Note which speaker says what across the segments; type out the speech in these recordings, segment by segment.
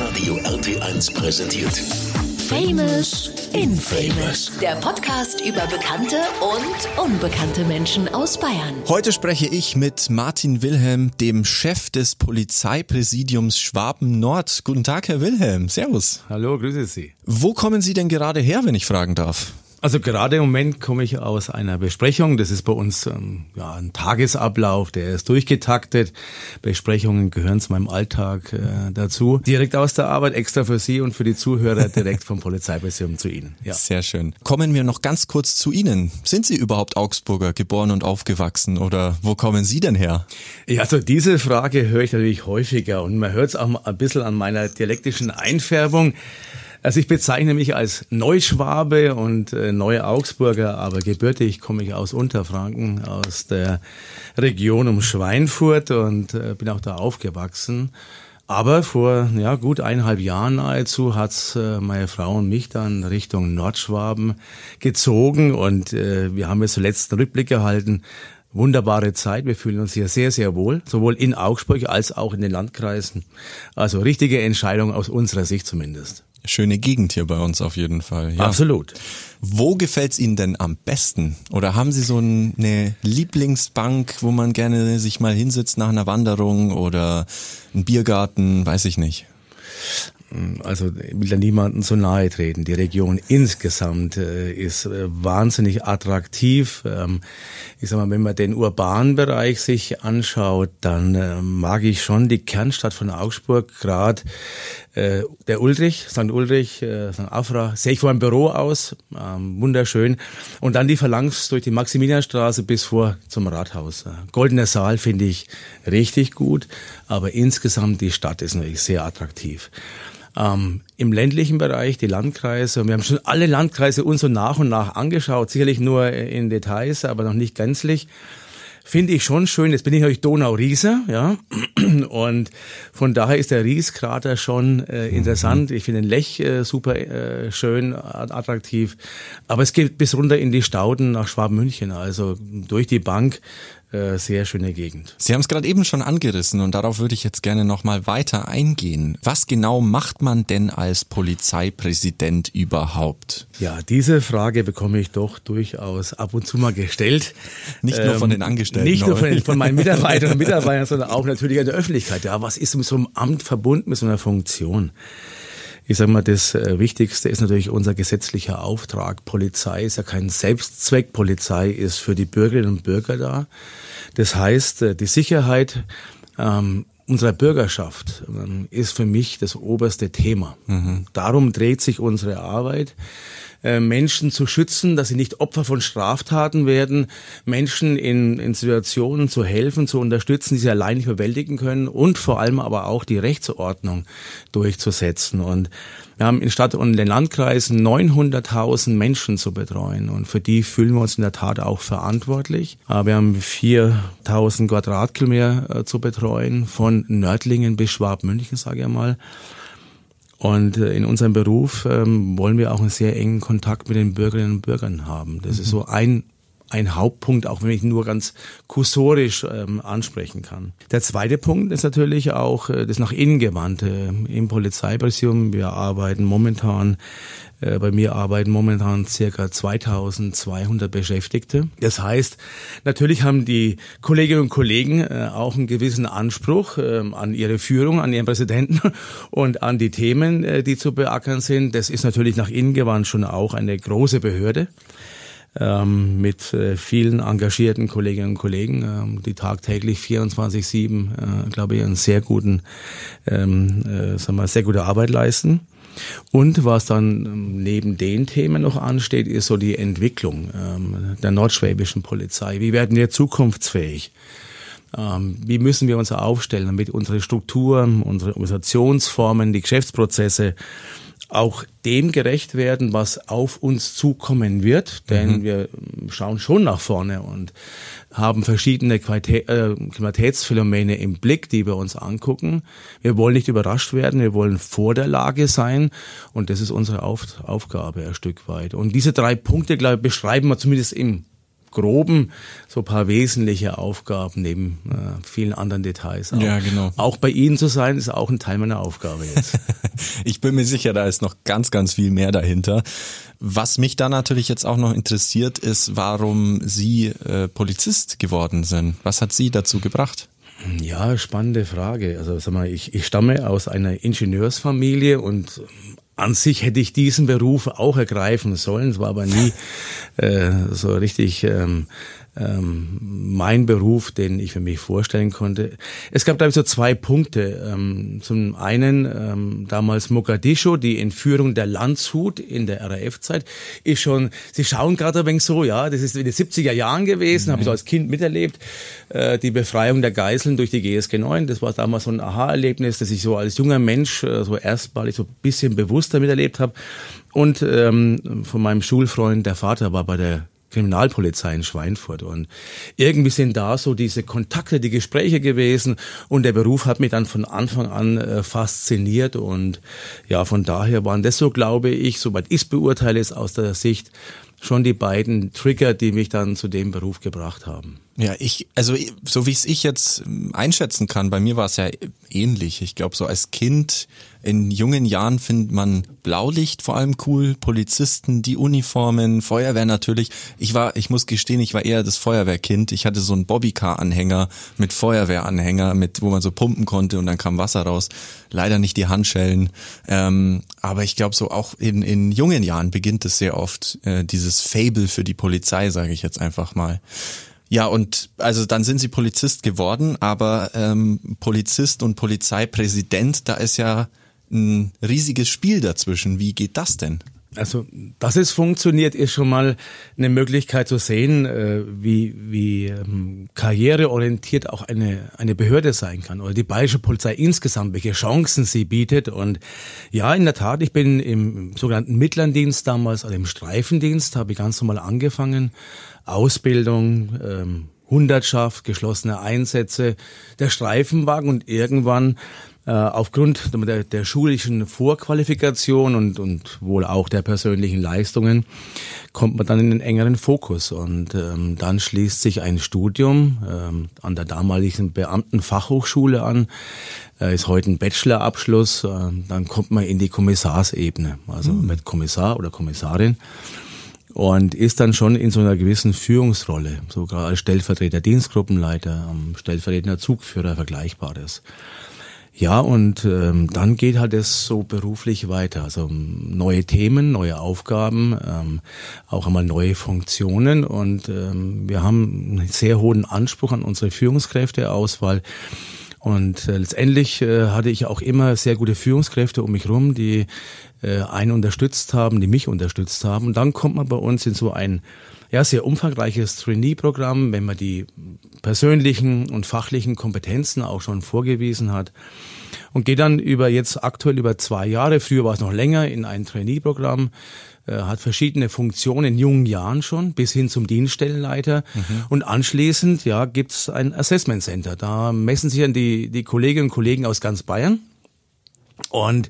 Speaker 1: Hitradio RT1 präsentiert.
Speaker 2: Famous Infamous. Der Podcast über bekannte und unbekannte Menschen aus Bayern.
Speaker 3: Heute spreche ich mit Martin Wilhelm, dem Chef des Polizeipräsidiums Schwaben Nord. Guten Tag, Herr Wilhelm. Servus.
Speaker 4: Hallo, grüße Sie.
Speaker 3: Wo kommen Sie denn gerade her, wenn ich fragen darf?
Speaker 4: Also gerade im Moment komme ich aus einer Besprechung. Das ist bei uns ähm, ja, ein Tagesablauf, der ist durchgetaktet. Besprechungen gehören zu meinem Alltag äh, dazu. Direkt aus der Arbeit, extra für Sie und für die Zuhörer, direkt vom Polizeipräsidium zu Ihnen.
Speaker 3: Ja. Sehr schön. Kommen wir noch ganz kurz zu Ihnen. Sind Sie überhaupt Augsburger, geboren und aufgewachsen oder wo kommen Sie denn her?
Speaker 4: Ja, also diese Frage höre ich natürlich häufiger und man hört es auch ein bisschen an meiner dialektischen Einfärbung. Also ich bezeichne mich als Neuschwabe und äh, Neue Augsburger, aber gebürtig komme ich aus Unterfranken, aus der Region um Schweinfurt und äh, bin auch da aufgewachsen. Aber vor ja, gut eineinhalb Jahren nahezu hat's äh, meine Frau und mich dann Richtung Nordschwaben gezogen und äh, wir haben jetzt zuletzt einen Rückblick gehalten. Wunderbare Zeit, wir fühlen uns hier sehr, sehr wohl, sowohl in Augsburg als auch in den Landkreisen. Also richtige Entscheidung aus unserer Sicht zumindest.
Speaker 3: Schöne Gegend hier bei uns auf jeden Fall.
Speaker 4: Ja. Absolut.
Speaker 3: Wo gefällt's Ihnen denn am besten? Oder haben Sie so eine Lieblingsbank, wo man gerne sich mal hinsetzt nach einer Wanderung oder einen Biergarten, weiß ich nicht?
Speaker 4: Also ich will da niemanden zu nahe treten. Die Region insgesamt äh, ist äh, wahnsinnig attraktiv. Ähm, ich sag mal, wenn man den urbanen Bereich sich anschaut, dann äh, mag ich schon die Kernstadt von Augsburg, gerade äh, der Ulrich, St. Ulrich, äh, St. Afra, sehe ich vor einem Büro aus, ähm, wunderschön. Und dann die Phalanx durch die Maximilianstraße bis vor zum Rathaus. Äh, Goldener Saal finde ich richtig gut, aber insgesamt die Stadt ist natürlich sehr attraktiv. Ähm, Im ländlichen Bereich, die Landkreise, und wir haben schon alle Landkreise uns so nach und nach angeschaut, sicherlich nur in Details, aber noch nicht gänzlich finde ich schon schön. Jetzt bin ich natürlich Donau-Riese, ja. Und von daher ist der Rieskrater schon äh, interessant. Ich finde den Lech äh, super äh, schön, attraktiv. Aber es geht bis runter in die Stauden nach Schwaben-München, also durch die Bank äh, sehr schöne Gegend.
Speaker 3: Sie haben es gerade eben schon angerissen und darauf würde ich jetzt gerne nochmal weiter eingehen. Was genau macht man denn als Polizeipräsident überhaupt?
Speaker 4: Ja, diese Frage bekomme ich doch durchaus ab und zu mal gestellt.
Speaker 3: Nicht nur von den ähm, Angestellten.
Speaker 4: Nicht nur von, von meinen Mitarbeiterinnen und Mitarbeitern, sondern auch natürlich an der Öffentlichkeit. Ja, was ist mit so einem Amt verbunden, mit so einer Funktion? Ich sage mal, das äh, Wichtigste ist natürlich unser gesetzlicher Auftrag. Polizei ist ja kein Selbstzweck. Polizei ist für die Bürgerinnen und Bürger da. Das heißt, äh, die Sicherheit ähm, unserer Bürgerschaft ähm, ist für mich das oberste Thema. Mhm. Darum dreht sich unsere Arbeit. Äh, Menschen zu schützen, dass sie nicht Opfer von Straftaten werden, Menschen in, in Situationen zu helfen, zu unterstützen, die sie allein nicht bewältigen können und vor allem aber auch die Rechtsordnung durchzusetzen. Und wir haben in Stadt und in den Landkreisen 900.000 Menschen zu betreuen und für die fühlen wir uns in der Tat auch verantwortlich. Wir haben 4.000 Quadratkilometer äh, zu betreuen, von Nördlingen bis Schwabmünchen, sage ich mal. Und äh, in unserem Beruf ähm, wollen wir auch einen sehr engen Kontakt mit den Bürgerinnen und Bürgern haben. Das mhm. ist so ein ein Hauptpunkt, auch wenn ich nur ganz kursorisch ähm, ansprechen kann. Der zweite Punkt ist natürlich auch äh, das nach innen gewandte im Polizeipräsidium. Wir arbeiten momentan äh, bei mir arbeiten momentan circa 2200 Beschäftigte. Das heißt, natürlich haben die Kolleginnen und Kollegen äh, auch einen gewissen Anspruch ähm, an ihre Führung, an ihren Präsidenten und an die Themen, äh, die zu beackern sind. Das ist natürlich nach innen gewandt schon auch eine große Behörde ähm, mit äh, vielen engagierten Kolleginnen und Kollegen, ähm, die tagtäglich 24/7, äh, glaube ich, einen sehr guten, ähm, äh, sagen wir, sehr gute Arbeit leisten. Und was dann ähm, neben den Themen noch ansteht, ist so die Entwicklung ähm, der nordschwäbischen Polizei. Wie werden wir zukunftsfähig? Ähm, wie müssen wir uns aufstellen, damit unsere Strukturen, unsere Organisationsformen, die Geschäftsprozesse auch dem gerecht werden, was auf uns zukommen wird, denn mhm. wir schauen schon nach vorne und haben verschiedene Qualität, äh, Qualitätsphänomene im Blick, die wir uns angucken. Wir wollen nicht überrascht werden, wir wollen vor der Lage sein und das ist unsere auf Aufgabe ein Stück weit. Und diese drei Punkte, glaube ich, beschreiben wir zumindest im Groben so ein paar wesentliche Aufgaben neben äh, vielen anderen Details. Auch.
Speaker 3: Ja, genau.
Speaker 4: Auch bei Ihnen zu sein, ist auch ein Teil meiner Aufgabe jetzt.
Speaker 3: ich bin mir sicher, da ist noch ganz, ganz viel mehr dahinter. Was mich da natürlich jetzt auch noch interessiert, ist, warum Sie äh, Polizist geworden sind. Was hat Sie dazu gebracht?
Speaker 4: Ja, spannende Frage. Also sag mal, ich, ich stamme aus einer Ingenieursfamilie und an sich hätte ich diesen Beruf auch ergreifen sollen. Es war aber nie äh, so richtig ähm, ähm, mein Beruf, den ich für mich vorstellen konnte. Es gab, glaube ich, so zwei Punkte. Ähm, zum einen ähm, damals Mogadischu, die Entführung der Landshut in der RAF-Zeit, ist schon, Sie schauen gerade ein wenig so, ja, das ist in den 70er Jahren gewesen, mhm. habe ich so als Kind miterlebt, äh, die Befreiung der Geiseln durch die GSG 9, das war damals so ein Aha-Erlebnis, das ich so als junger Mensch äh, so erstmalig so ein bisschen bewusster miterlebt habe. Und ähm, von meinem Schulfreund, der Vater war bei der Kriminalpolizei in Schweinfurt. Und irgendwie sind da so diese Kontakte, die Gespräche gewesen. Und der Beruf hat mich dann von Anfang an äh, fasziniert. Und ja, von daher waren das so, glaube ich, soweit ich beurteile, ist aus der Sicht schon die beiden Trigger, die mich dann zu dem Beruf gebracht haben.
Speaker 3: Ja, ich, also so wie es ich jetzt ähm, einschätzen kann, bei mir war es ja ähnlich. Ich glaube, so als Kind in jungen Jahren findet man Blaulicht vor allem cool, Polizisten, die Uniformen, Feuerwehr natürlich. Ich war, ich muss gestehen, ich war eher das Feuerwehrkind. Ich hatte so einen Bobbycar-Anhänger mit Feuerwehranhänger, mit wo man so pumpen konnte und dann kam Wasser raus. Leider nicht die Handschellen. Ähm, aber ich glaube, so auch in, in jungen Jahren beginnt es sehr oft, äh, dieses Fable für die Polizei, sage ich jetzt einfach mal. Ja, und also dann sind sie Polizist geworden, aber ähm, Polizist und Polizeipräsident, da ist ja ein riesiges Spiel dazwischen. Wie geht das denn?
Speaker 4: Also, dass es funktioniert, ist schon mal eine Möglichkeit zu sehen, äh, wie, wie ähm, karriereorientiert auch eine, eine Behörde sein kann oder die Bayerische Polizei insgesamt, welche Chancen sie bietet. Und ja, in der Tat, ich bin im sogenannten Mittlerndienst damals, also im Streifendienst, habe ich ganz normal angefangen Ausbildung, ähm, Hundertschaft, geschlossene Einsätze, der Streifenwagen und irgendwann äh, aufgrund der, der schulischen Vorqualifikation und, und wohl auch der persönlichen Leistungen kommt man dann in den engeren Fokus. Und ähm, dann schließt sich ein Studium ähm, an der damaligen Beamtenfachhochschule an, äh, ist heute ein Bachelorabschluss, äh, dann kommt man in die Kommissarsebene, also mhm. mit Kommissar oder Kommissarin und ist dann schon in so einer gewissen Führungsrolle, sogar als Stellvertreter Dienstgruppenleiter, stellvertretender Zugführer, Vergleichbares. Ja, und ähm, dann geht halt es so beruflich weiter. Also neue Themen, neue Aufgaben, ähm, auch einmal neue Funktionen. Und ähm, wir haben einen sehr hohen Anspruch an unsere Führungskräfteauswahl. Und äh, letztendlich äh, hatte ich auch immer sehr gute Führungskräfte um mich rum, die äh, einen unterstützt haben, die mich unterstützt haben. Und dann kommt man bei uns in so ein ja, sehr umfangreiches Trainee-Programm, wenn man die persönlichen und fachlichen Kompetenzen auch schon vorgewiesen hat und geht dann über jetzt aktuell über zwei Jahre, früher war es noch länger, in ein Trainee-Programm, äh, hat verschiedene Funktionen in jungen Jahren schon, bis hin zum Dienststellenleiter. Mhm. Und anschließend ja, gibt's ein Assessment Center. Da messen sich dann die, die Kolleginnen und Kollegen aus ganz Bayern und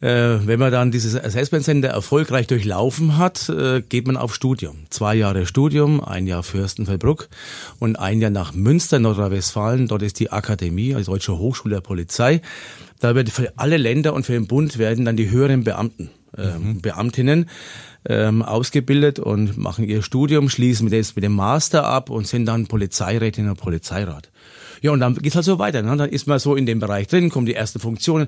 Speaker 4: äh, wenn man dann dieses Assessment Center erfolgreich durchlaufen hat, äh, geht man auf Studium. Zwei Jahre Studium, ein Jahr Fürstenfeldbruck und ein Jahr nach Münster, Nordrhein-Westfalen. Dort ist die Akademie, also Deutsche Hochschule der Polizei. Da wird für alle Länder und für den Bund werden dann die höheren Beamten, äh, mhm. Beamtinnen ähm, ausgebildet und machen ihr Studium, schließen mit, mit dem Master ab und sind dann Polizeirätin und Polizeirat. Ja, und dann geht's halt so weiter. Ne? Dann ist man so in dem Bereich drin, kommen die ersten Funktionen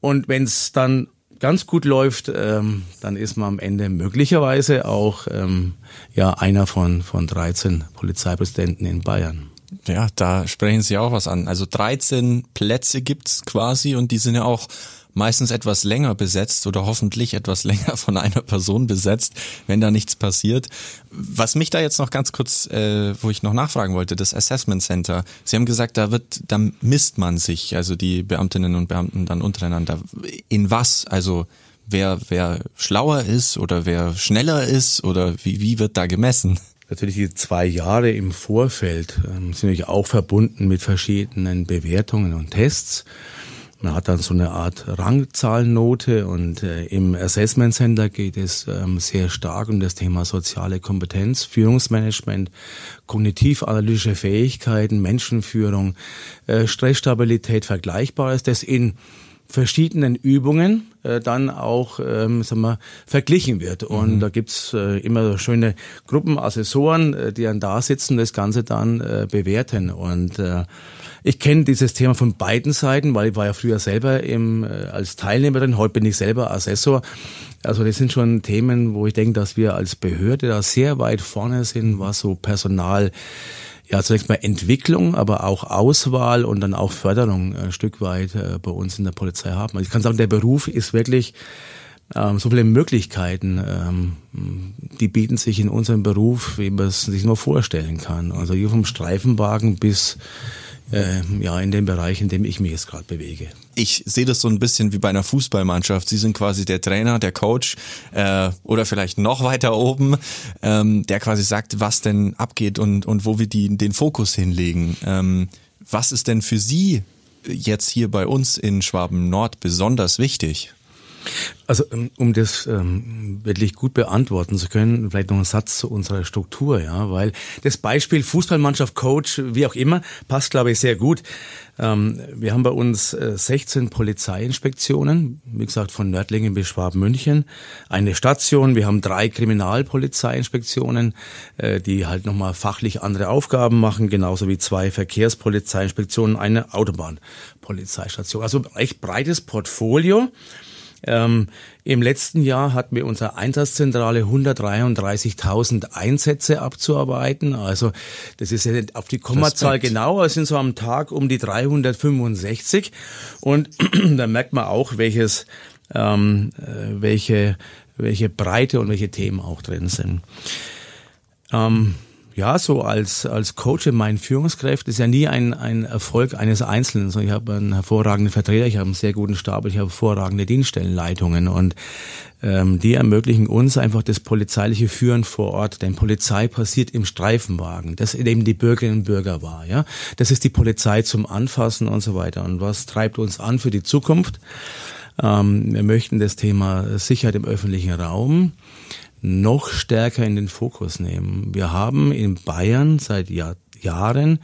Speaker 4: und wenn es dann ganz gut läuft, ähm, dann ist man am Ende möglicherweise auch ähm, ja einer von, von 13 Polizeipräsidenten in Bayern.
Speaker 3: Ja, da sprechen Sie auch was an. Also 13 Plätze gibt's quasi und die sind ja auch meistens etwas länger besetzt oder hoffentlich etwas länger von einer Person besetzt, wenn da nichts passiert. Was mich da jetzt noch ganz kurz, äh, wo ich noch nachfragen wollte, das Assessment Center. Sie haben gesagt, da wird, da misst man sich, also die Beamtinnen und Beamten dann untereinander. In was? Also wer, wer schlauer ist oder wer schneller ist oder wie, wie wird da gemessen?
Speaker 4: Natürlich die zwei Jahre im Vorfeld ähm, sind natürlich auch verbunden mit verschiedenen Bewertungen und Tests. Man hat dann so eine Art Rangzahlnote und äh, im Assessment Center geht es ähm, sehr stark um das Thema soziale Kompetenz, Führungsmanagement, kognitiv-analytische Fähigkeiten, Menschenführung, äh, Stressstabilität, Vergleichbares, das in verschiedenen Übungen äh, dann auch ähm, sagen wir, verglichen wird. Und mhm. da gibt's äh, immer schöne Gruppenassessoren, äh, die dann da sitzen, das Ganze dann äh, bewerten. Und äh, ich kenne dieses Thema von beiden Seiten, weil ich war ja früher selber im, äh, als Teilnehmerin, heute bin ich selber Assessor. Also das sind schon Themen, wo ich denke, dass wir als Behörde da sehr weit vorne sind, was so Personal ja, zunächst mal Entwicklung, aber auch Auswahl und dann auch Förderung äh, ein Stück weit äh, bei uns in der Polizei haben. Also ich kann sagen, der Beruf ist wirklich ähm, so viele Möglichkeiten, ähm, die bieten sich in unserem Beruf, wie man es sich nur vorstellen kann. Also hier vom Streifenwagen bis äh, ja in dem Bereich, in dem ich mich jetzt gerade bewege.
Speaker 3: Ich sehe das so ein bisschen wie bei einer Fußballmannschaft. Sie sind quasi der Trainer, der Coach äh, oder vielleicht noch weiter oben, ähm, der quasi sagt, was denn abgeht und, und wo wir die, den Fokus hinlegen. Ähm, was ist denn für Sie jetzt hier bei uns in Schwaben Nord besonders wichtig?
Speaker 4: Also ähm, um das ähm, wirklich gut beantworten zu können, vielleicht noch ein Satz zu unserer Struktur, ja, weil das Beispiel Fußballmannschaft, Coach, wie auch immer, passt, glaube ich, sehr gut. Ähm, wir haben bei uns äh, 16 Polizeiinspektionen, wie gesagt, von Nördlingen bis Schwabmünchen, eine Station, wir haben drei Kriminalpolizeiinspektionen, äh, die halt nochmal fachlich andere Aufgaben machen, genauso wie zwei Verkehrspolizeiinspektionen, eine Autobahnpolizeistation. Also echt breites Portfolio. Ähm, Im letzten Jahr hatten wir unsere Einsatzzentrale 133.000 Einsätze abzuarbeiten. Also das ist ja nicht auf die Kommazahl genau, es sind so am Tag um die 365. Und da merkt man auch, welches, ähm, äh, welche, welche Breite und welche Themen auch drin sind. Ähm, ja, so als, als Coach in meinen Führungskräften ist ja nie ein, ein Erfolg eines Einzelnen. So, ich habe einen hervorragenden Vertreter, ich habe einen sehr guten Stab, ich habe hervorragende Dienststellenleitungen und ähm, die ermöglichen uns einfach das polizeiliche Führen vor Ort. Denn Polizei passiert im Streifenwagen, das eben die Bürgerinnen und Bürger war. Ja, Das ist die Polizei zum Anfassen und so weiter. Und was treibt uns an für die Zukunft? Ähm, wir möchten das Thema Sicherheit im öffentlichen Raum noch stärker in den Fokus nehmen. Wir haben in Bayern seit Jahr, Jahren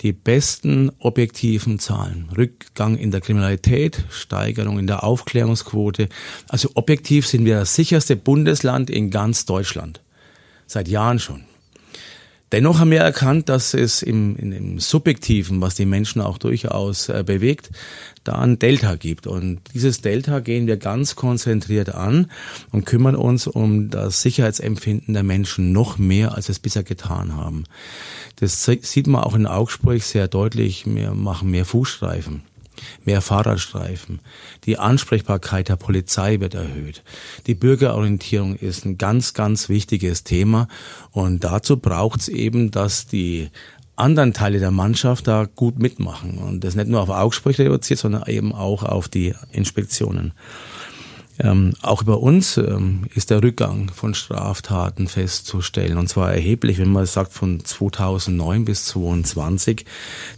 Speaker 4: die besten objektiven Zahlen. Rückgang in der Kriminalität, Steigerung in der Aufklärungsquote. Also objektiv sind wir das sicherste Bundesland in ganz Deutschland. Seit Jahren schon. Dennoch haben wir erkannt, dass es im, im Subjektiven, was die Menschen auch durchaus äh, bewegt, da ein Delta gibt. Und dieses Delta gehen wir ganz konzentriert an und kümmern uns um das Sicherheitsempfinden der Menschen noch mehr, als wir es bisher getan haben. Das sieht man auch in Augsburg sehr deutlich. Wir machen mehr Fußstreifen mehr Fahrradstreifen. Die Ansprechbarkeit der Polizei wird erhöht. Die Bürgerorientierung ist ein ganz, ganz wichtiges Thema. Und dazu braucht es eben, dass die anderen Teile der Mannschaft da gut mitmachen. Und das nicht nur auf Augsburg reduziert, sondern eben auch auf die Inspektionen. Ähm, auch über uns ähm, ist der Rückgang von Straftaten festzustellen und zwar erheblich, wenn man sagt von 2009 bis 2022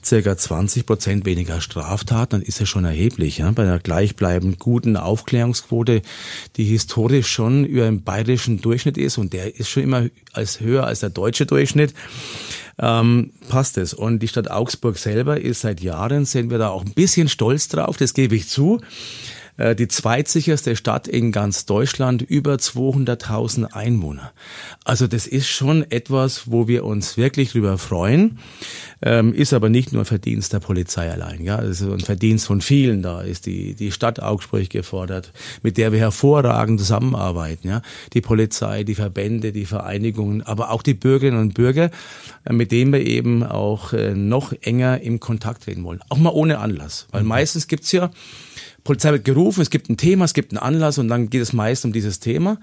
Speaker 4: circa 20 Prozent weniger Straftaten, dann ist es schon erheblich. Ja? Bei einer gleichbleibend guten Aufklärungsquote, die historisch schon über dem bayerischen Durchschnitt ist und der ist schon immer als höher als der deutsche Durchschnitt. Ähm, passt es. Und die Stadt Augsburg selber ist seit Jahren, sind wir da auch ein bisschen stolz drauf, das gebe ich zu die zweitsicherste Stadt in ganz Deutschland, über 200.000 Einwohner. Also das ist schon etwas, wo wir uns wirklich drüber freuen, ähm, ist aber nicht nur ein Verdienst der Polizei allein. Ja, ist ein Verdienst von vielen. Da ist die die Stadt Augsburg gefordert, mit der wir hervorragend zusammenarbeiten. Ja, die Polizei, die Verbände, die Vereinigungen, aber auch die Bürgerinnen und Bürger, äh, mit denen wir eben auch äh, noch enger im Kontakt treten wollen. Auch mal ohne Anlass, weil mhm. meistens gibt's ja Polizei wird gerufen, es gibt ein Thema, es gibt einen Anlass und dann geht es meist um dieses Thema.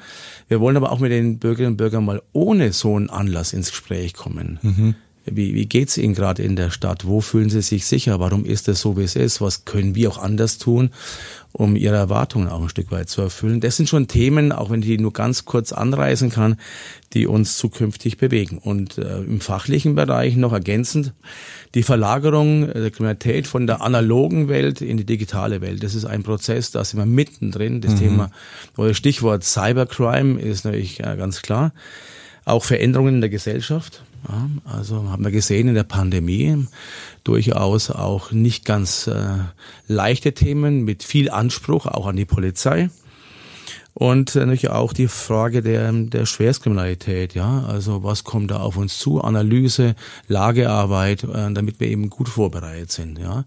Speaker 4: Wir wollen aber auch mit den Bürgerinnen und Bürgern mal ohne so einen Anlass ins Gespräch kommen. Mhm. Wie, wie geht's Ihnen gerade in der Stadt? Wo fühlen Sie sich sicher? Warum ist es so, wie es ist? Was können wir auch anders tun, um Ihre Erwartungen auch ein Stück weit zu erfüllen? Das sind schon Themen, auch wenn ich die nur ganz kurz anreißen kann, die uns zukünftig bewegen. Und äh, im fachlichen Bereich noch ergänzend, die Verlagerung der Kriminalität von der analogen Welt in die digitale Welt. Das ist ein Prozess, da sind wir mittendrin. Das mhm. Thema, oder Stichwort Cybercrime ist natürlich äh, ganz klar. Auch Veränderungen in der Gesellschaft. Ja, also haben wir gesehen in der Pandemie durchaus auch nicht ganz äh, leichte Themen mit viel Anspruch auch an die Polizei. Und natürlich auch die Frage der, der Schwerstkriminalität, ja. Also was kommt da auf uns zu? Analyse, Lagearbeit, äh, damit wir eben gut vorbereitet sind, ja.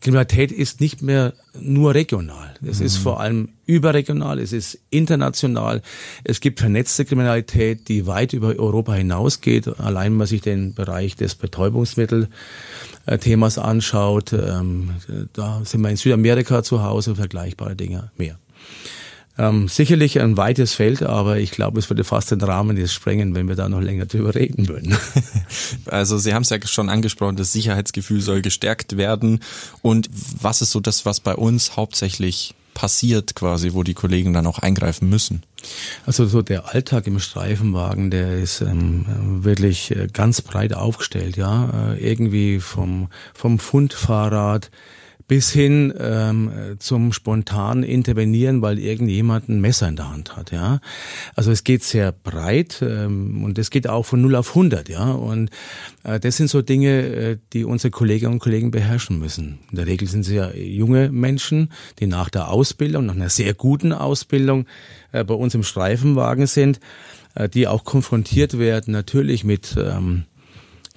Speaker 4: Kriminalität ist nicht mehr nur regional. Es mhm. ist vor allem überregional, es ist international. Es gibt vernetzte Kriminalität, die weit über Europa hinausgeht. Allein wenn man sich den Bereich des Betäubungsmittel-Themas anschaut, ähm, da sind wir in Südamerika zu Hause, vergleichbare Dinge mehr. Ähm, sicherlich ein weites Feld, aber ich glaube, es würde fast den Rahmen jetzt sprengen, wenn wir da noch länger drüber reden würden.
Speaker 3: Also Sie haben es ja schon angesprochen, das Sicherheitsgefühl soll gestärkt werden. Und was ist so das, was bei uns hauptsächlich passiert quasi, wo die Kollegen dann auch eingreifen müssen?
Speaker 4: Also so der Alltag im Streifenwagen, der ist ähm, wirklich äh, ganz breit aufgestellt, ja. Äh, irgendwie vom, vom Fundfahrrad bis hin ähm, zum spontanen Intervenieren, weil irgendjemand ein Messer in der Hand hat. Ja, also es geht sehr breit ähm, und es geht auch von 0 auf 100. Ja, und äh, das sind so Dinge, äh, die unsere Kolleginnen und Kollegen beherrschen müssen. In der Regel sind sie ja junge Menschen, die nach der Ausbildung, nach einer sehr guten Ausbildung äh, bei uns im Streifenwagen sind, äh, die auch konfrontiert werden natürlich mit ähm,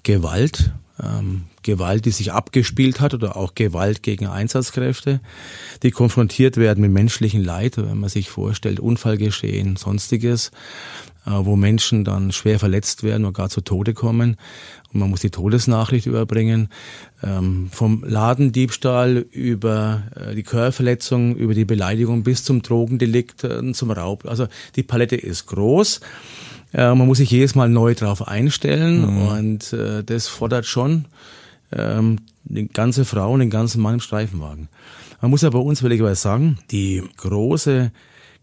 Speaker 4: Gewalt, ähm, Gewalt, die sich abgespielt hat oder auch Gewalt gegen Einsatzkräfte, die konfrontiert werden mit menschlichen Leid, wenn man sich vorstellt, Unfallgeschehen, sonstiges, äh, wo Menschen dann schwer verletzt werden oder gar zu Tode kommen und man muss die Todesnachricht überbringen. Ähm, vom Ladendiebstahl über äh, die Körperverletzung, über die Beleidigung bis zum Drogendelikt, äh, zum Raub. Also die Palette ist groß. Äh, man muss sich jedes Mal neu drauf einstellen mhm. und äh, das fordert schon ähm, die ganze Frau und den ganzen Mann im Streifenwagen. Man muss aber uns willigerweise sagen, die große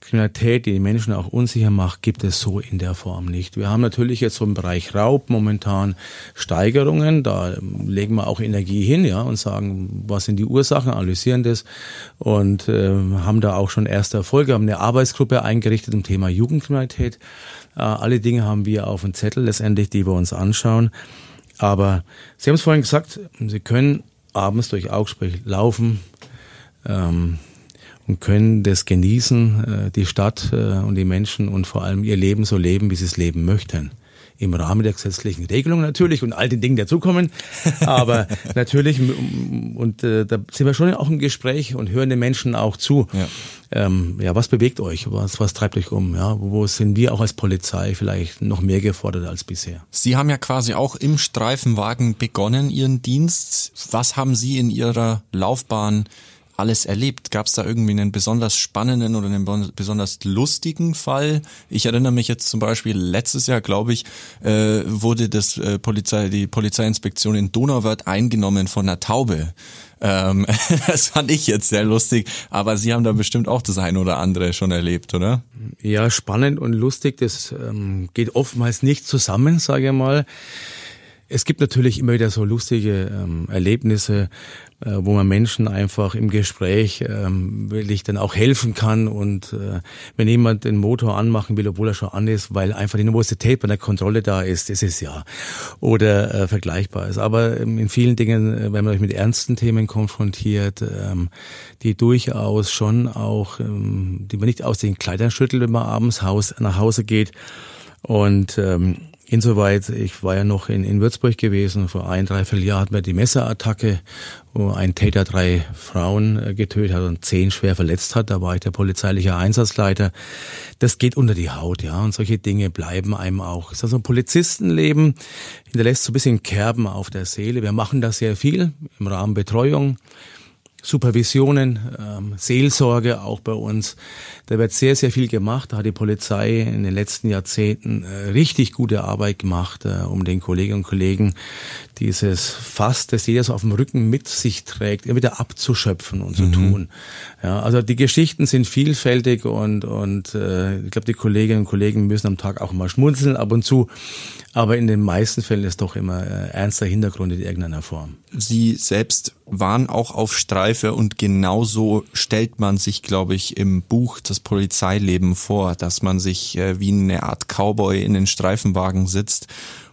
Speaker 4: Kriminalität, die die Menschen auch unsicher macht, gibt es so in der Form nicht. Wir haben natürlich jetzt so im Bereich Raub momentan Steigerungen, da legen wir auch Energie hin, ja, und sagen, was sind die Ursachen, analysieren das und äh, haben da auch schon erste Erfolge, haben eine Arbeitsgruppe eingerichtet zum Thema Jugendkriminalität. Äh, alle Dinge haben wir auf dem Zettel letztendlich, die wir uns anschauen. Aber Sie haben es vorhin gesagt, Sie können abends durch Augsburg laufen ähm, und können das genießen, äh, die Stadt äh, und die Menschen und vor allem ihr Leben so leben, wie sie es leben möchten im Rahmen der gesetzlichen Regelungen natürlich und all den Dingen dazukommen. Aber natürlich, und äh, da sind wir schon auch im Gespräch und hören den Menschen auch zu. Ja. Ähm, ja, was bewegt euch? Was, was treibt euch um? Ja, wo sind wir auch als Polizei vielleicht noch mehr gefordert als bisher?
Speaker 3: Sie haben ja quasi auch im Streifenwagen begonnen, Ihren Dienst. Was haben Sie in Ihrer Laufbahn alles erlebt? Gab es da irgendwie einen besonders spannenden oder einen besonders lustigen Fall? Ich erinnere mich jetzt zum Beispiel letztes Jahr, glaube ich, äh, wurde das äh, Polizei, die Polizeiinspektion in Donauwörth eingenommen von einer Taube. Ähm, das fand ich jetzt sehr lustig, aber Sie haben da bestimmt auch das eine oder andere schon erlebt, oder?
Speaker 4: Ja, spannend und lustig, das ähm, geht oftmals nicht zusammen, sage ich mal. Es gibt natürlich immer wieder so lustige ähm, Erlebnisse, äh, wo man Menschen einfach im Gespräch ähm, wirklich dann auch helfen kann. Und äh, wenn jemand den Motor anmachen will, obwohl er schon an ist, weil einfach die Nervosität bei der Kontrolle da ist, ist ja. Oder äh, vergleichbar ist. Aber ähm, in vielen Dingen, äh, wenn man euch mit ernsten Themen konfrontiert, ähm, die durchaus schon auch, ähm, die man nicht aus den Kleidern schüttelt, wenn man abends Haus, nach Hause geht. Und ähm, Insoweit, ich war ja noch in, in Würzburg gewesen, vor ein, dreiviertel Jahr hatten wir die Messerattacke, wo ein Täter drei Frauen äh, getötet hat und zehn schwer verletzt hat. Da war ich der polizeiliche Einsatzleiter. Das geht unter die Haut, ja, und solche Dinge bleiben einem auch. Das ist also ein Polizistenleben, hinterlässt so ein bisschen Kerben auf der Seele. Wir machen das sehr viel im Rahmen Betreuung Supervisionen, ähm, Seelsorge auch bei uns. Da wird sehr, sehr viel gemacht. Da hat die Polizei in den letzten Jahrzehnten äh, richtig gute Arbeit gemacht, äh, um den Kolleginnen und Kollegen dieses Fass, das jeder so auf dem Rücken mit sich trägt, immer wieder abzuschöpfen und zu mhm. tun. Ja, also die Geschichten sind vielfältig und, und äh, ich glaube, die Kolleginnen und Kollegen müssen am Tag auch mal schmunzeln ab und zu. Aber in den meisten Fällen ist doch immer äh, ernster Hintergrund in irgendeiner Form.
Speaker 3: Sie selbst waren auch auf Streife und genauso stellt man sich, glaube ich, im Buch das Polizeileben vor, dass man sich äh, wie eine Art Cowboy in den Streifenwagen sitzt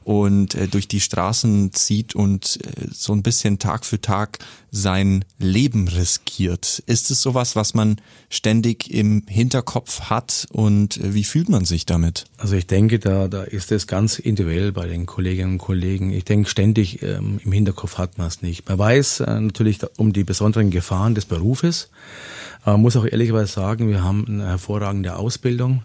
Speaker 3: und äh, durch die Straßen zieht und äh, so ein bisschen Tag für Tag sein Leben riskiert. Ist es sowas, was man ständig im Hinterkopf hat und äh, wie fühlt man sich damit?
Speaker 4: Also ich denke, da, da ist es ganz individuell bei den Kolleginnen und Kollegen. Ich denke, ständig ähm, im Hinterkopf hat man es nicht. Man weiß äh, natürlich um die besonderen Gefahren des Berufes. Man muss auch ehrlicherweise sagen, wir haben eine hervorragende Ausbildung.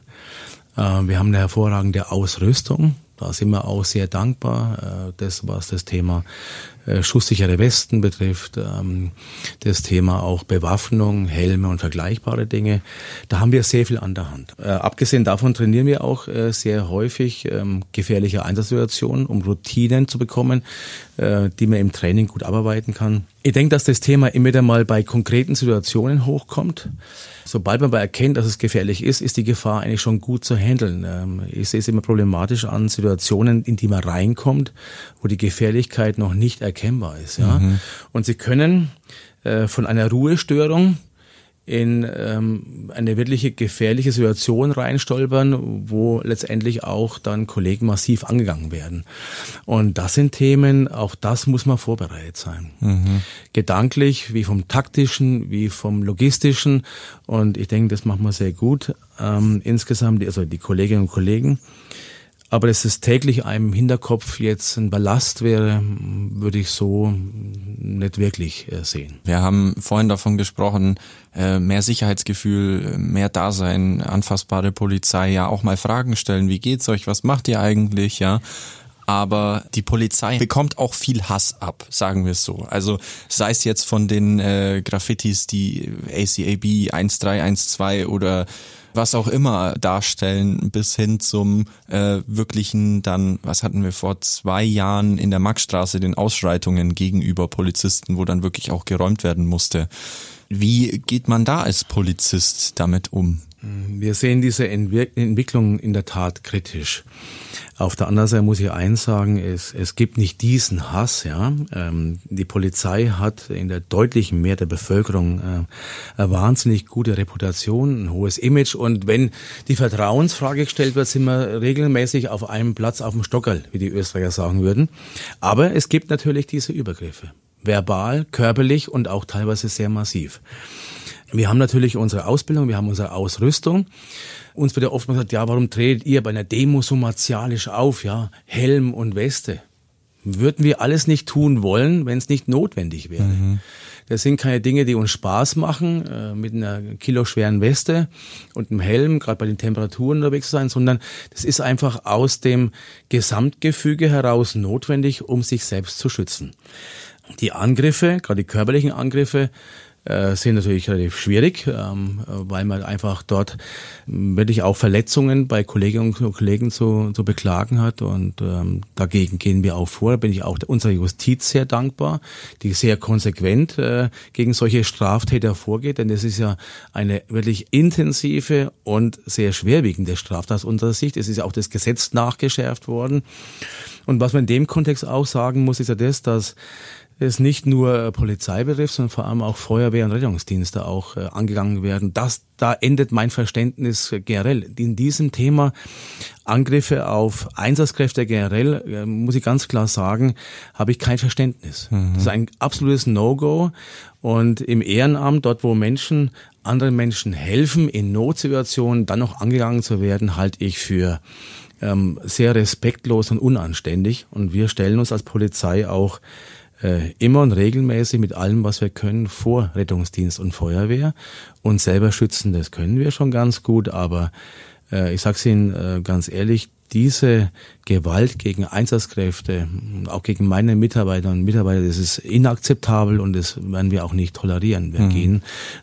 Speaker 4: Äh, wir haben eine hervorragende Ausrüstung. Da sind wir auch sehr dankbar, äh, das was das Thema äh, schusssichere Westen betrifft, ähm, das Thema auch Bewaffnung, Helme und vergleichbare Dinge. Da haben wir sehr viel an der Hand. Äh, abgesehen davon trainieren wir auch sehr häufig ähm, gefährliche Einsatzsituationen, um Routinen zu bekommen, die man im Training gut abarbeiten kann. Ich denke, dass das Thema immer wieder mal bei konkreten Situationen hochkommt. Sobald man aber erkennt, dass es gefährlich ist, ist die Gefahr eigentlich schon gut zu handeln. Ähm, ich sehe es immer problematisch an Situationen, in die man reinkommt, wo die Gefährlichkeit noch nicht erkennbar ist. Ja? Mhm. Und Sie können äh, von einer Ruhestörung in ähm, eine wirkliche gefährliche Situation reinstolpern, wo letztendlich auch dann Kollegen massiv angegangen werden. Und das sind Themen, auch das muss man vorbereitet sein. Mhm. Gedanklich, wie vom taktischen, wie vom logistischen. Und ich denke, das machen wir sehr gut. Ähm, insgesamt, also die Kolleginnen und Kollegen. Aber dass es täglich einem Hinterkopf jetzt ein Ballast wäre, würde ich so nicht wirklich äh, sehen.
Speaker 3: Wir haben vorhin davon gesprochen, äh, mehr Sicherheitsgefühl, mehr Dasein, anfassbare Polizei, ja auch mal Fragen stellen, wie geht's euch, was macht ihr eigentlich, ja aber die Polizei bekommt auch viel Hass ab, sagen wir es so. Also sei es jetzt von den äh, Graffitis, die ACAB 1312 oder was auch immer darstellen, bis hin zum äh, wirklichen dann, was hatten wir vor zwei Jahren in der Maxstraße, den Ausschreitungen gegenüber Polizisten, wo dann wirklich auch geräumt werden musste. Wie geht man da als Polizist damit um?
Speaker 4: Wir sehen diese Entwicklung in der Tat kritisch. Auf der anderen Seite muss ich eins sagen, es, es gibt nicht diesen Hass. Ja, ähm, Die Polizei hat in der deutlichen Mehr der Bevölkerung äh, eine wahnsinnig gute Reputation, ein hohes Image. Und wenn die Vertrauensfrage gestellt wird, sind wir regelmäßig auf einem Platz auf dem Stockerl, wie die Österreicher sagen würden. Aber es gibt natürlich diese Übergriffe. Verbal, körperlich und auch teilweise sehr massiv. Wir haben natürlich unsere Ausbildung, wir haben unsere Ausrüstung. Uns wird ja oft gesagt, ja, warum tretet ihr bei einer Demo so martialisch auf, ja, Helm und Weste? Würden wir alles nicht tun wollen, wenn es nicht notwendig wäre. Mhm. Das sind keine Dinge, die uns Spaß machen, äh, mit einer kiloschweren Weste und einem Helm, gerade bei den Temperaturen unterwegs zu sein, sondern das ist einfach aus dem Gesamtgefüge heraus notwendig, um sich selbst zu schützen. Die Angriffe, gerade die körperlichen Angriffe, äh, sind natürlich relativ schwierig, ähm, weil man einfach dort wirklich auch Verletzungen bei Kolleginnen und Kollegen zu, zu beklagen hat und ähm, dagegen gehen wir auch vor. Da bin ich auch unserer Justiz sehr dankbar, die sehr konsequent äh, gegen solche Straftäter vorgeht, denn es ist ja eine wirklich intensive und sehr schwerwiegende Straftat aus unserer Sicht. Es ist ja auch das Gesetz nachgeschärft worden. Und was man in dem Kontext auch sagen muss, ist ja das, dass es nicht nur Polizei betrifft, sondern vor allem auch Feuerwehr und Rettungsdienste auch äh, angegangen werden. Das, da endet mein Verständnis generell. In diesem Thema Angriffe auf Einsatzkräfte generell, äh, muss ich ganz klar sagen, habe ich kein Verständnis. Mhm. Das ist ein absolutes No-Go. Und im Ehrenamt, dort wo Menschen anderen Menschen helfen, in Notsituationen dann noch angegangen zu werden, halte ich für ähm, sehr respektlos und unanständig. Und wir stellen uns als Polizei auch äh, immer und regelmäßig mit allem, was wir können, vor Rettungsdienst und Feuerwehr. Und selber schützen, das können wir schon ganz gut, aber äh, ich sag's Ihnen äh, ganz ehrlich, diese Gewalt gegen Einsatzkräfte, auch gegen meine Mitarbeiter und Mitarbeiter, das ist inakzeptabel und das werden wir auch nicht tolerieren. Wir mhm. gehen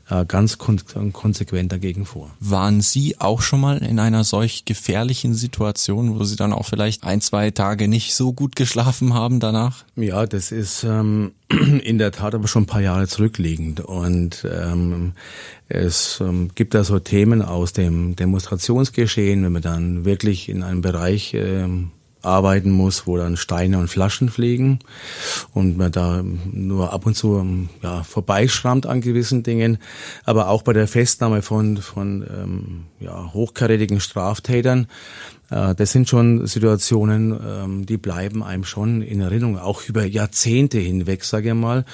Speaker 4: äh, ganz kon konsequent dagegen vor.
Speaker 3: Waren Sie auch schon mal in einer solch gefährlichen Situation, wo Sie dann auch vielleicht ein, zwei Tage nicht so gut geschlafen haben danach?
Speaker 4: Ja, das ist ähm, in der Tat aber schon ein paar Jahre zurückliegend und ähm, es ähm, gibt da so Themen aus dem Demonstrationsgeschehen, wenn man dann wirklich in einem Bereich ähm, arbeiten muss, wo dann Steine und Flaschen fliegen und man da nur ab und zu ähm, ja, vorbeischrammt an gewissen Dingen. Aber auch bei der Festnahme von, von ähm, ja, hochkarätigen Straftätern das sind schon Situationen, ähm, die bleiben einem schon in Erinnerung, auch über Jahrzehnte hinweg, sage ich mal.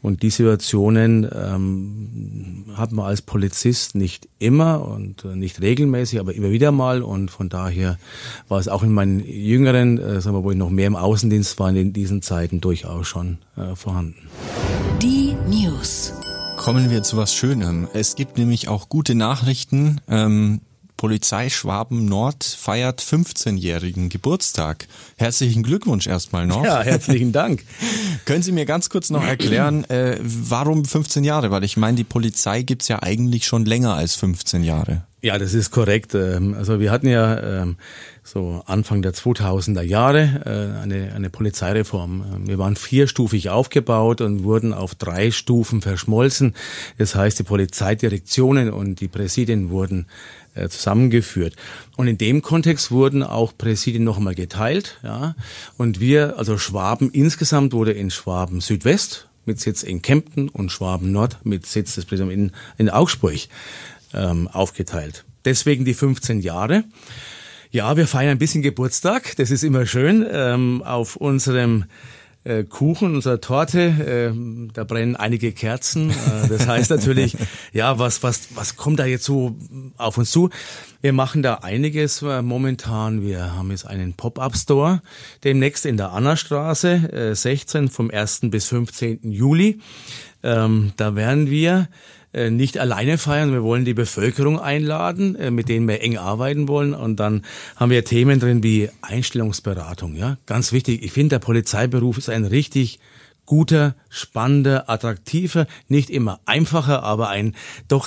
Speaker 4: Und die Situationen ähm, hat man als Polizist nicht immer und äh, nicht regelmäßig, aber immer wieder mal. Und von daher war es auch in meinen jüngeren, äh, sagen wir, wo ich noch mehr im Außendienst war, in diesen Zeiten durchaus schon vorhanden.
Speaker 2: Die News.
Speaker 3: Kommen wir zu was Schönem. Es gibt nämlich auch gute Nachrichten. Ähm, Polizei Schwaben Nord feiert 15-jährigen Geburtstag. Herzlichen Glückwunsch erstmal noch.
Speaker 4: Ja, herzlichen Dank.
Speaker 3: Können Sie mir ganz kurz noch erklären, äh, warum 15 Jahre? Weil ich meine, die Polizei gibt's ja eigentlich schon länger als 15 Jahre.
Speaker 4: Ja, das ist korrekt. Ähm, also wir hatten ja ähm, so Anfang der 2000er Jahre äh, eine, eine Polizeireform. Ähm, wir waren vierstufig aufgebaut und wurden auf drei Stufen verschmolzen. Das heißt, die Polizeidirektionen und die Präsidien wurden zusammengeführt. Und in dem Kontext wurden auch Präsidien noch einmal geteilt. Ja. Und wir, also Schwaben insgesamt wurde in Schwaben Südwest mit Sitz in Kempten und Schwaben Nord mit Sitz des Präsidiums in, in Augsburg ähm, aufgeteilt. Deswegen die 15 Jahre. Ja, wir feiern ein bisschen Geburtstag. Das ist immer schön. Ähm, auf unserem äh, Kuchen, unserer Torte, äh, da brennen einige Kerzen. Äh, das heißt natürlich, ja, was, was, was kommt da jetzt so auf uns zu? Wir machen da einiges äh, momentan. Wir haben jetzt einen Pop-Up-Store demnächst in der Annastraße, äh, 16 vom 1. bis 15. Juli. Ähm, da werden wir äh, nicht alleine feiern. Wir wollen die Bevölkerung einladen, äh, mit denen wir eng arbeiten wollen. Und dann haben wir Themen drin wie Einstellungsberatung. Ja, ganz wichtig. Ich finde, der Polizeiberuf ist ein richtig guter, spannender, attraktiver, nicht immer einfacher, aber ein doch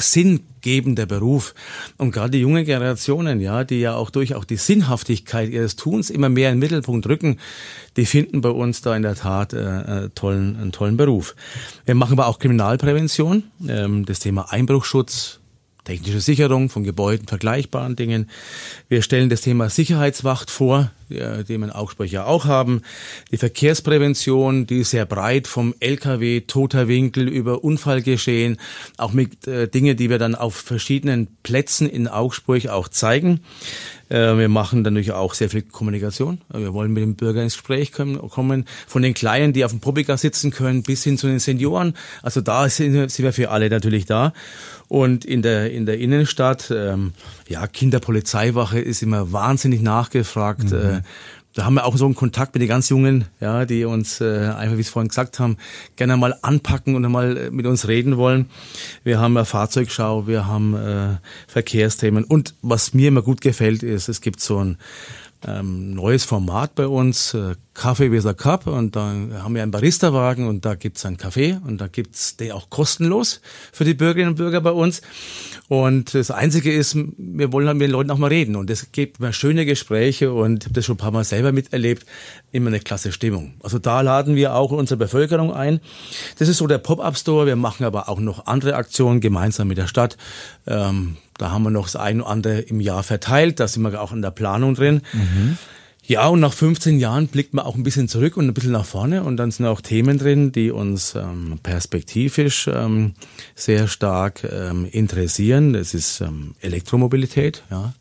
Speaker 4: sinngebender Beruf. Und gerade die junge Generationen, ja, die ja auch durch auch die Sinnhaftigkeit ihres Tuns immer mehr in den Mittelpunkt rücken, die finden bei uns da in der Tat äh, äh tollen, einen tollen Beruf. Wir machen aber auch Kriminalprävention, ähm, das Thema Einbruchschutz, technische Sicherung von Gebäuden, vergleichbaren Dingen. Wir stellen das Thema Sicherheitswacht vor, die in Augsburg ja auch haben. Die Verkehrsprävention, die ist sehr breit vom LKW, toter Winkel über Unfallgeschehen, auch mit äh, Dinge, die wir dann auf verschiedenen Plätzen in Augsburg auch zeigen. Äh, wir machen natürlich auch sehr viel Kommunikation. Wir wollen mit dem Bürger ins Gespräch kommen, von den Kleinen, die auf dem Publika sitzen können, bis hin zu den Senioren. Also da sind wir für alle natürlich da. Und in der, in der Innenstadt, ähm, ja, Kinderpolizeiwache ist immer wahnsinnig nachgefragt. Mhm. Da haben wir auch so einen Kontakt mit den ganz Jungen, ja, die uns äh, einfach, wie Sie vorhin gesagt haben, gerne mal anpacken und mal äh, mit uns reden wollen. Wir haben eine Fahrzeugschau, wir haben äh, Verkehrsthemen und was mir immer gut gefällt ist, es gibt so ein ähm, neues Format bei uns, äh, Kaffee with a Cup und da haben wir einen Barista-Wagen und da gibt's einen Kaffee und da gibt's den auch kostenlos für die Bürgerinnen und Bürger bei uns. Und das Einzige ist, wir wollen halt mit den Leuten auch mal reden und es gibt immer schöne Gespräche und ich habe das schon ein paar Mal selber miterlebt, immer eine klasse Stimmung. Also da laden wir auch unsere Bevölkerung ein. Das ist so der Pop-Up-Store, wir machen aber auch noch andere Aktionen gemeinsam mit der Stadt. Ähm, da haben wir noch das eine oder andere im Jahr verteilt. Da sind wir auch in der Planung drin. Mhm. Ja, und nach 15 Jahren blickt man auch ein bisschen zurück und ein bisschen nach vorne. Und dann sind auch Themen drin, die uns ähm, perspektivisch ähm, sehr stark ähm, interessieren. Das ist ähm, Elektromobilität, ja.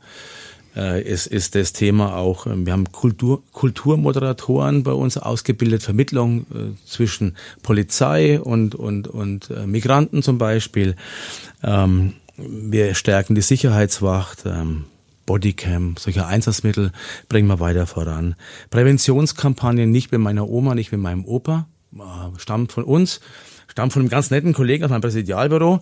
Speaker 4: Äh, es ist das Thema auch, ähm, wir haben Kultur, Kulturmoderatoren bei uns ausgebildet, Vermittlung äh, zwischen Polizei und, und, und äh, Migranten zum Beispiel. Ähm, wir stärken die Sicherheitswacht, ähm, Bodycam, solche Einsatzmittel bringen wir weiter voran. Präventionskampagnen nicht mit meiner Oma, nicht mit meinem Opa, äh, stammt von uns, stammt von einem ganz netten Kollegen aus meinem Präsidialbüro.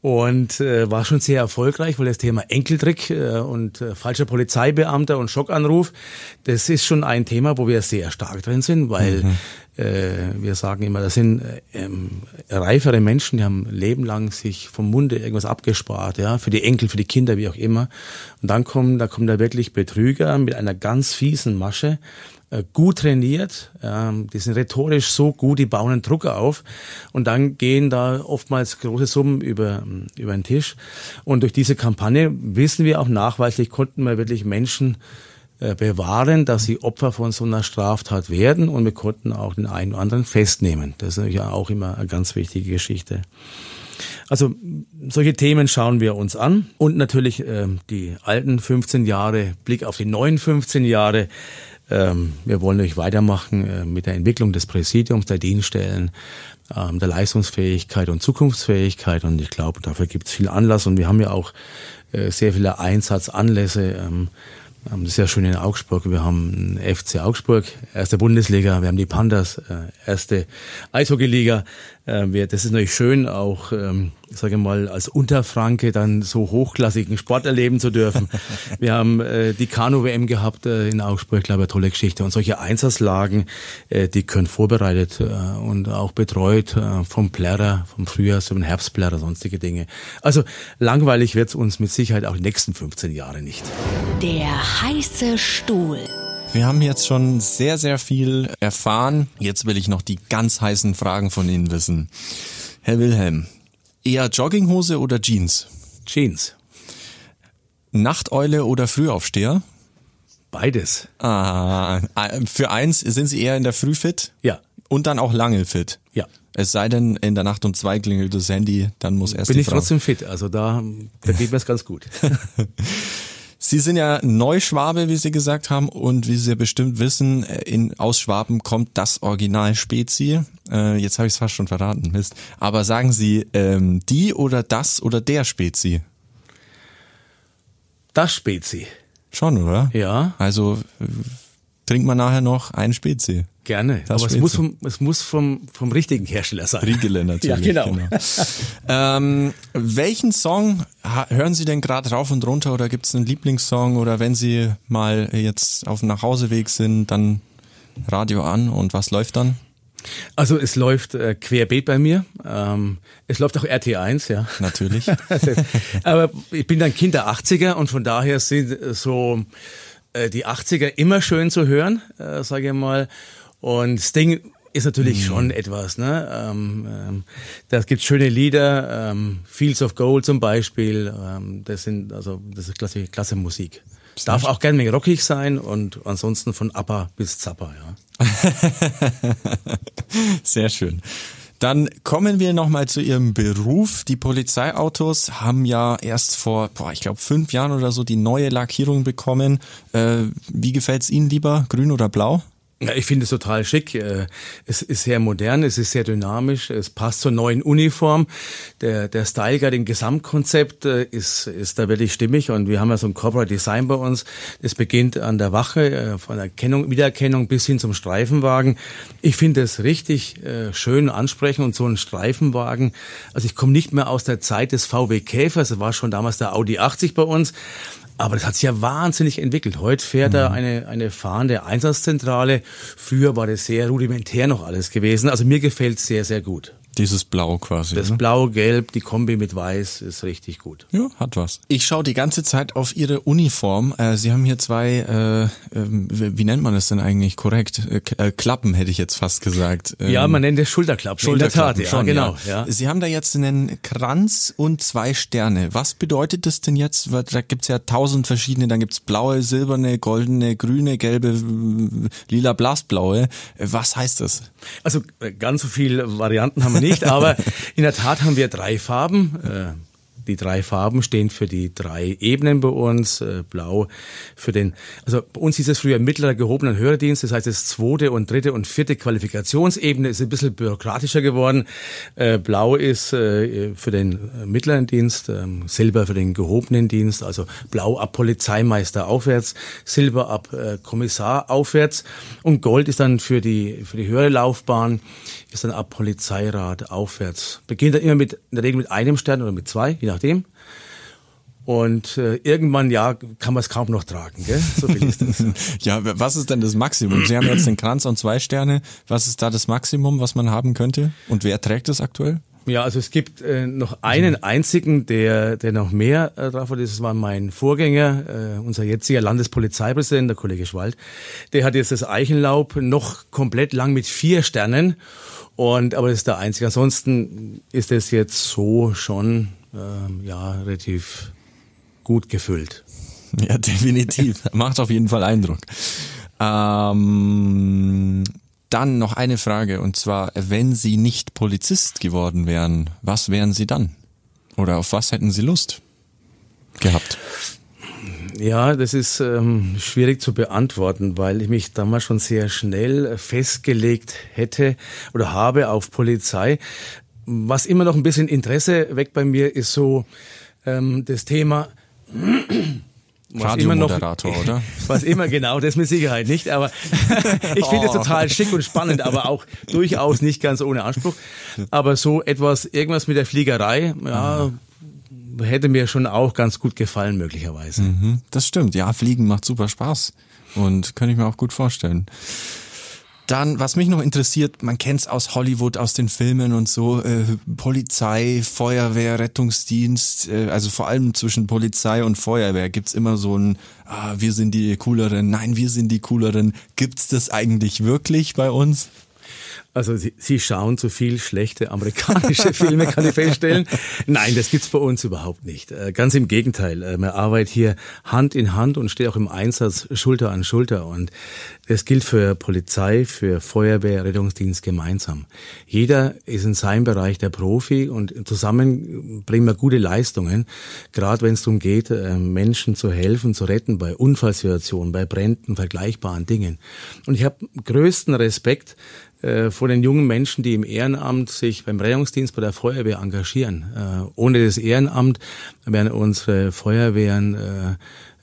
Speaker 4: Und äh, war schon sehr erfolgreich, weil das Thema Enkeltrick äh, und äh, falscher Polizeibeamter und Schockanruf, das ist schon ein Thema, wo wir sehr stark drin sind, weil mhm. äh, wir sagen immer, das sind äh, ähm, reifere Menschen, die haben lebenlang sich vom Munde irgendwas abgespart, ja, für die Enkel, für die Kinder, wie auch immer. Und dann kommen, da kommen da wirklich Betrüger mit einer ganz fiesen Masche gut trainiert, ähm, die sind rhetorisch so gut, die bauen einen Druck auf und dann gehen da oftmals große Summen über, über den Tisch. Und durch diese Kampagne wissen wir auch nachweislich, konnten wir wirklich Menschen äh, bewahren, dass sie Opfer von so einer Straftat werden und wir konnten auch den einen oder anderen festnehmen. Das ist natürlich auch immer eine ganz wichtige Geschichte. Also solche Themen schauen wir uns an und natürlich äh, die alten 15 Jahre, Blick auf die neuen 15 Jahre. Ähm, wir wollen natürlich weitermachen äh, mit der Entwicklung des Präsidiums, der Dienststellen, ähm, der Leistungsfähigkeit und Zukunftsfähigkeit. Und ich glaube, dafür gibt es viel Anlass. Und wir haben ja auch äh, sehr viele Einsatzanlässe. Ähm, das ist ja schön in Augsburg. Wir haben FC Augsburg, erste Bundesliga. Wir haben die Pandas, äh, erste Eishockeyliga. Äh, das ist natürlich schön, auch, ähm, sage ich mal, als Unterfranke dann so hochklassigen Sport erleben zu dürfen. Wir haben äh, die Kanu-WM gehabt äh, in Augsburg, glaube ich, tolle Geschichte. Und solche Einsatzlagen, äh, die können vorbereitet äh, und auch betreut äh, vom Plärrer, vom Frühjahrs- zum Herbstplärrer, sonstige Dinge. Also langweilig wird es uns mit Sicherheit auch die nächsten 15 Jahre nicht.
Speaker 2: Der heiße Stuhl.
Speaker 3: Wir haben jetzt schon sehr, sehr viel erfahren. Jetzt will ich noch die ganz heißen Fragen von Ihnen wissen. Herr Wilhelm, eher Jogginghose oder Jeans?
Speaker 4: Jeans.
Speaker 3: Nachteule oder Frühaufsteher?
Speaker 4: Beides.
Speaker 3: Ah, für eins sind Sie eher in der Früh fit?
Speaker 4: Ja.
Speaker 3: Und dann auch lange fit?
Speaker 4: Ja.
Speaker 3: Es sei denn, in der Nacht um zwei klingelt das Handy, dann muss erst
Speaker 4: Bin ich
Speaker 3: Frau.
Speaker 4: trotzdem fit, also da, da geht mir es ganz gut.
Speaker 3: Sie sind ja Neuschwabe, wie Sie gesagt haben, und wie Sie bestimmt wissen, in, aus Schwaben kommt das Original Spezi. Äh, jetzt habe ich es fast schon verraten, Mist. Aber sagen Sie ähm, die oder das oder der Spezi?
Speaker 4: Das Spezi.
Speaker 3: Schon, oder?
Speaker 4: Ja.
Speaker 3: Also äh, trinkt man nachher noch ein Spezi.
Speaker 4: Gerne,
Speaker 3: Das
Speaker 4: aber es muss, vom, es muss vom, vom richtigen Hersteller sein.
Speaker 3: Riegele natürlich.
Speaker 4: Ja, genau.
Speaker 3: ähm, welchen Song hören Sie denn gerade rauf und runter oder gibt es einen Lieblingssong oder wenn Sie mal jetzt auf dem Nachhauseweg sind, dann Radio an und was läuft dann?
Speaker 4: Also es läuft äh, querbeet bei mir. Ähm, es läuft auch RT1, ja.
Speaker 3: Natürlich.
Speaker 4: Aber ich bin ein Kind der 80er und von daher sind so äh, die 80er immer schön zu hören, äh, sage ich mal. Und Sting ist natürlich schon etwas, ne? Ähm, ähm, da gibt's schöne Lieder, ähm, Fields of Gold zum Beispiel. Ähm, das sind also das ist klasse, klasse Musik. Darf auch gerne mehr rockig sein und ansonsten von Appa bis Zappa, ja.
Speaker 3: Sehr schön. Dann kommen wir nochmal zu Ihrem Beruf. Die Polizeiautos haben ja erst vor, boah, ich glaube, fünf Jahren oder so die neue Lackierung bekommen. Äh, wie gefällt's Ihnen lieber, grün oder blau?
Speaker 4: Ja, ich finde es total schick. Äh, Es ist sehr modern, es ist sehr dynamisch, es passt zur neuen Uniform. Der, der Style Guide im Gesamtkonzept äh, ist, ist da wirklich stimmig und wir haben ja so ein Corporate Design bei uns. Es beginnt an der Wache, äh, von Erkennung, Wiedererkennung bis hin zum Streifenwagen. Ich finde es richtig schön ansprechend und so ein Streifenwagen. Also ich komme nicht mehr aus der Zeit des VW Käfers, das war schon damals der Audi 80 bei uns. Aber das hat sich ja wahnsinnig entwickelt. Heute fährt
Speaker 3: Mhm.
Speaker 4: er eine, eine fahrende Einsatzzentrale. Früher war das sehr rudimentär noch alles gewesen. Also mir gefällt sehr, sehr gut.
Speaker 3: Dieses Blau quasi.
Speaker 4: Das
Speaker 3: ne?
Speaker 4: Blau, Gelb, die Kombi mit Weiß ist richtig gut.
Speaker 3: Ja, hat was. Ich schaue die ganze Zeit auf Ihre Uniform. Äh, Sie haben hier zwei, äh, ähm, wie nennt man das denn eigentlich korrekt? Äh, äh, Klappen hätte ich jetzt fast gesagt. Ähm,
Speaker 4: Ja, man nennt es Schulterklappen. In der Tat,
Speaker 3: Schulterklappen,
Speaker 4: ja,
Speaker 3: schon,
Speaker 4: genau. Ja.
Speaker 3: Sie haben da jetzt einen Kranz und zwei Sterne. Was bedeutet das denn jetzt? Da gibt's ja tausend verschiedene, dann gibt's blaue, silberne, goldene, grüne, gelbe, lila, blassblaue. Äh, Was heißt das?
Speaker 4: Also äh, ganz so viele Varianten haben wir nicht, aber in der Tat haben wir drei Farben. Die drei Farben stehen für die drei Ebenen bei uns. Äh, Blau für den, also bei uns hieß es früher mittlerer gehobener Hörerdienst. Das heißt, das zweite und dritte und vierte Qualifikationsebene ist ein bisschen bürokratischer geworden. Äh, Blau ist äh, für den mittleren Dienst, ähm, Silber für den gehobenen Dienst, also Blau ab Polizeimeister aufwärts, Silber ab Kommissar aufwärts und Gold ist dann für die, für die höhere Laufbahn ist dann ab Polizeirat aufwärts. Beginnt dann immer mit, in der Regel mit einem Stern oder mit zwei, je nachdem. Und äh, irgendwann, ja, kann man es kaum noch tragen, gell? So viel ist das.
Speaker 3: ja, was ist denn das Maximum? Sie haben jetzt den Kranz und zwei Sterne. Was ist da das Maximum, was man haben könnte? Und wer trägt es aktuell?
Speaker 4: Ja, also es gibt äh, noch einen einzigen, der, der noch mehr äh, drauf hat. Das war mein Vorgänger, äh, unser jetziger Landespolizeipräsident, der Kollege Schwald. Der hat jetzt das Eichenlaub noch komplett lang mit vier Sternen. Und aber das ist der einzige. Ansonsten ist es jetzt so schon ähm, ja relativ gut gefüllt.
Speaker 3: Ja, definitiv. Macht auf jeden Fall Eindruck. Ähm, dann noch eine Frage und zwar, wenn Sie nicht Polizist geworden wären, was wären Sie dann? Oder auf was hätten Sie Lust gehabt?
Speaker 4: Ja, das ist ähm, schwierig zu beantworten, weil ich mich damals schon sehr schnell festgelegt hätte oder habe auf Polizei. Was immer noch ein bisschen Interesse weckt bei mir, ist so ähm, das Thema
Speaker 3: Radiomoderator, oder?
Speaker 4: Was immer genau, das mit Sicherheit nicht, aber ich finde es oh. total schick und spannend, aber auch durchaus nicht ganz ohne Anspruch. Aber so etwas, irgendwas mit der Fliegerei, ja, hätte mir schon auch ganz gut gefallen, möglicherweise.
Speaker 3: Mhm, das stimmt. Ja, Fliegen macht super Spaß. Und kann ich mir auch gut vorstellen. Dann, was mich noch interessiert, man kennt es aus Hollywood, aus den Filmen und so, äh, Polizei, Feuerwehr, Rettungsdienst, äh, also vor allem zwischen Polizei und Feuerwehr gibt's immer so ein, ah, wir sind die cooleren, nein, wir sind die cooleren. Gibt's das eigentlich wirklich bei uns?
Speaker 4: Also Sie, Sie schauen zu viel schlechte amerikanische Filme, kann ich feststellen. Nein, das gibt's bei uns überhaupt nicht. Äh, ganz im Gegenteil. Äh, man arbeitet hier Hand in Hand und steht auch im Einsatz Schulter an Schulter. Und es gilt für Polizei, für Feuerwehr, Rettungsdienst gemeinsam. Jeder ist in seinem Bereich der Profi und zusammen bringen wir gute Leistungen, gerade wenn es darum geht, äh, Menschen zu helfen, zu retten bei Unfallsituationen, bei Bränden, vergleichbaren Dingen. Und ich habe größten Respekt vor den jungen Menschen, die im Ehrenamt sich beim Rettungsdienst bei der Feuerwehr engagieren. Äh, ohne das Ehrenamt wären unsere Feuerwehren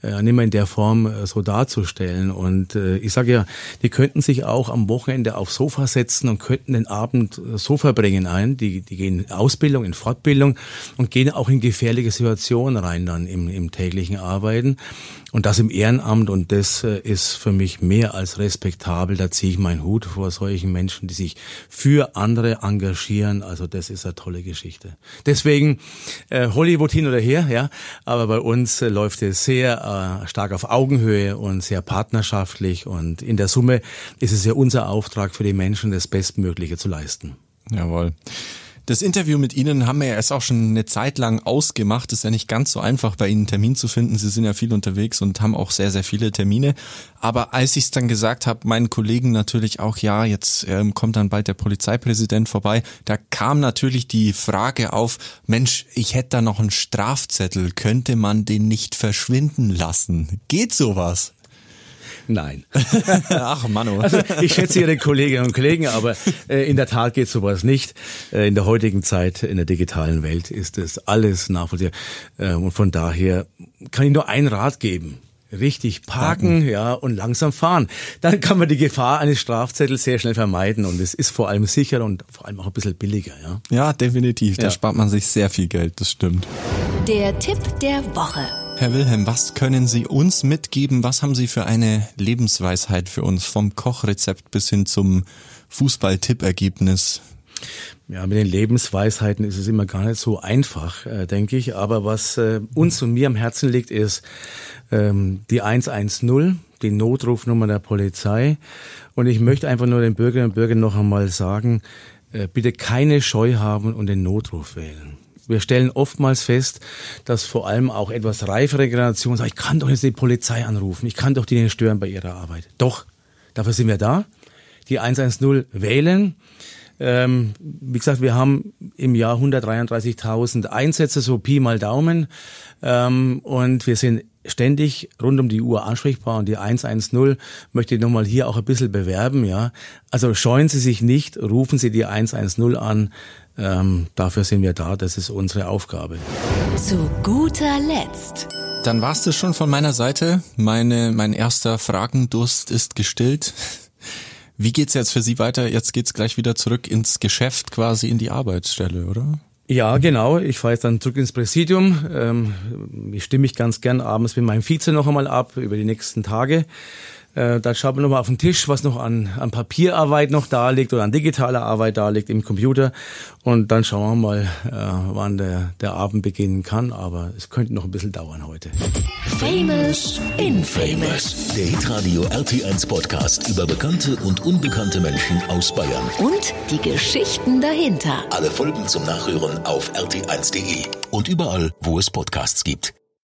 Speaker 4: äh, äh, nicht mehr in der Form äh, so darzustellen. Und äh, ich sage ja, die könnten sich auch am Wochenende aufs Sofa setzen und könnten den Abend äh, so verbringen ein. Die, die gehen in Ausbildung, in Fortbildung und gehen auch in gefährliche Situationen rein dann im, im täglichen Arbeiten. Und das im Ehrenamt und das äh, ist für mich mehr als respektabel. Da ziehe ich meinen Hut vor solchen Menschen, die sich für andere engagieren. Also das ist eine tolle Geschichte. Deswegen äh, Hollywood hin oder her, ja. Aber bei uns äh, läuft es sehr stark auf Augenhöhe und sehr partnerschaftlich. Und in der Summe ist es ja unser Auftrag für die Menschen, das Bestmögliche zu leisten.
Speaker 3: Jawohl. Das Interview mit Ihnen haben wir ja erst auch schon eine Zeit lang ausgemacht. Ist ja nicht ganz so einfach, bei Ihnen einen Termin zu finden. Sie sind ja viel unterwegs und haben auch sehr, sehr viele Termine. Aber als ich es dann gesagt habe, meinen Kollegen natürlich auch, ja, jetzt ähm, kommt dann bald der Polizeipräsident vorbei, da kam natürlich die Frage auf, Mensch, ich hätte da noch einen Strafzettel, könnte man den nicht verschwinden lassen? Geht sowas?
Speaker 4: Nein.
Speaker 3: Ach, Manu.
Speaker 4: Also ich schätze Ihre Kolleginnen und Kollegen, aber äh, in der Tat geht sowas nicht. Äh, in der heutigen Zeit, in der digitalen Welt ist es alles nachvollziehbar. Äh, und von daher kann ich nur einen Rat geben. Richtig parken, parken, ja, und langsam fahren. Dann kann man die Gefahr eines Strafzettels sehr schnell vermeiden und es ist vor allem sicher und vor allem auch ein bisschen billiger, ja.
Speaker 3: Ja, definitiv. Da ja. spart man sich sehr viel Geld, das stimmt.
Speaker 2: Der Tipp der Woche.
Speaker 3: Herr Wilhelm, was können Sie uns mitgeben? Was haben Sie für eine Lebensweisheit für uns vom Kochrezept bis hin zum Fußball-Tippergebnis?
Speaker 4: Ja, mit den Lebensweisheiten ist es immer gar nicht so einfach, äh, denke ich. Aber was äh, uns und mir am Herzen liegt, ist ähm, die 110, die Notrufnummer der Polizei. Und ich möchte einfach nur den Bürgerinnen und Bürgern noch einmal sagen, äh, bitte keine Scheu haben und den Notruf wählen wir stellen oftmals fest, dass vor allem auch etwas reifere Generationen sagen, ich kann doch jetzt die Polizei anrufen, ich kann doch die nicht stören bei ihrer Arbeit. Doch, dafür sind wir da. Die 110 wählen, Ähm, wie gesagt, wir haben im Jahr 133.000 Einsätze, so Pi mal Daumen. Ähm, und wir sind ständig rund um die Uhr ansprechbar und die 110 möchte ich nochmal hier auch ein bisschen bewerben, ja. Also scheuen Sie sich nicht, rufen Sie die 110 an. Ähm, dafür sind wir da, das ist unsere Aufgabe.
Speaker 2: Zu guter Letzt.
Speaker 3: Dann war's das schon von meiner Seite. Meine, mein erster Fragendurst ist gestillt. Wie geht's jetzt für Sie weiter? Jetzt geht's gleich wieder zurück ins Geschäft, quasi in die Arbeitsstelle, oder?
Speaker 4: Ja, genau. Ich fahre jetzt dann zurück ins Präsidium. Ähm, ich stimme mich ganz gern abends mit meinem Vize noch einmal ab über die nächsten Tage. Äh, da schaut man nochmal auf den Tisch, was noch an, an Papierarbeit noch da liegt oder an digitaler Arbeit da liegt im Computer. Und dann schauen wir mal, äh, wann der, der Abend beginnen kann. Aber es könnte noch ein bisschen dauern heute.
Speaker 2: Famous Infamous.
Speaker 1: Der Hitradio RT1 Podcast über bekannte und unbekannte Menschen aus Bayern.
Speaker 2: Und die Geschichten dahinter.
Speaker 1: Alle Folgen zum Nachhören auf rt1.de und überall, wo es Podcasts gibt.